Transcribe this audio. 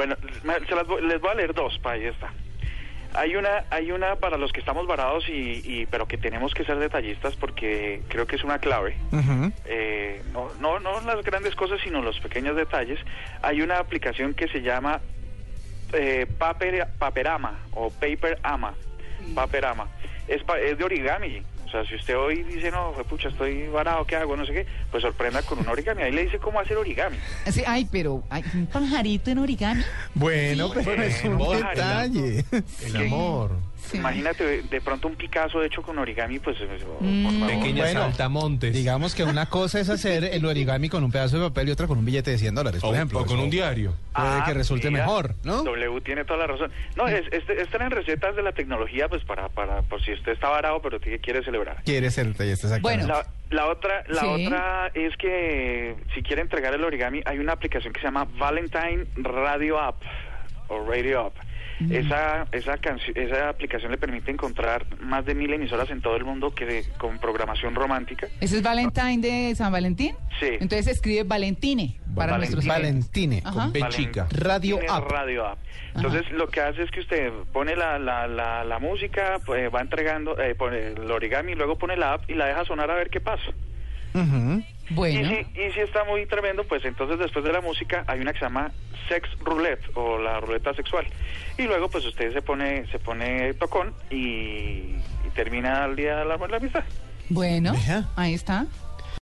Bueno, se las voy- les voy a leer dos, para ahí está. Hay una, hay una para los que estamos varados y, y- pero que tenemos que ser detallistas porque creo que es una clave. Eh, no, no, no las grandes cosas, sino los pequeños detalles. Hay una aplicación que se llama eh, Paper, Paperama o Paperama. Paperama. Es, pa- es de origami. O sea, si usted hoy dice, no, pucha, estoy varado, ¿qué hago? No sé qué, pues sorprenda con un origami. Ahí le dice cómo hacer origami. Sí, ay, pero hay un pajarito en origami. Bueno, pero es un detalle. El amor. Sí. Imagínate de, pronto un Picasso hecho con origami, pues... eh, por Mm. favor. Pequeñas Bueno, saltamontes. Digamos que una cosa es hacer el origami con un pedazo de papel y otra con un billete de 100 dólares, por o, ejemplo. o con Eso un diario. Puede que resulte mira, mejor, ¿no? W tiene toda la razón. No, es, este- están en recetas de la tecnología, pues para, para, por si usted está varado, pero quiere celebrar. Quiere ser detallista, exactamente. Bueno. La, la otra, la Sí. otra es que si quiere entregar el origami, hay una aplicación que se llama Valentine Radio App o Radio App. Esa, esa, canci- esa aplicación le permite encontrar más de mil emisoras en todo el mundo que con programación romántica. ¿Ese es Valentine de San Valentín? Sí. Entonces se escribe Valentine para Valentine. nuestros Valentine. B chica. Radio App. Radio App. Entonces lo que hace es que usted pone la, la, la, la música, pues, va entregando, eh, pone el origami, luego pone la app y la deja sonar a ver qué pasa. Ujú. Bueno, Y, si, y si está muy tremendo, pues entonces después de la música hay una que se llama sex roulette o la ruleta sexual. Y luego pues usted se pone se pone tocón y, y termina el día de la, la amistad. bueno, ahí está.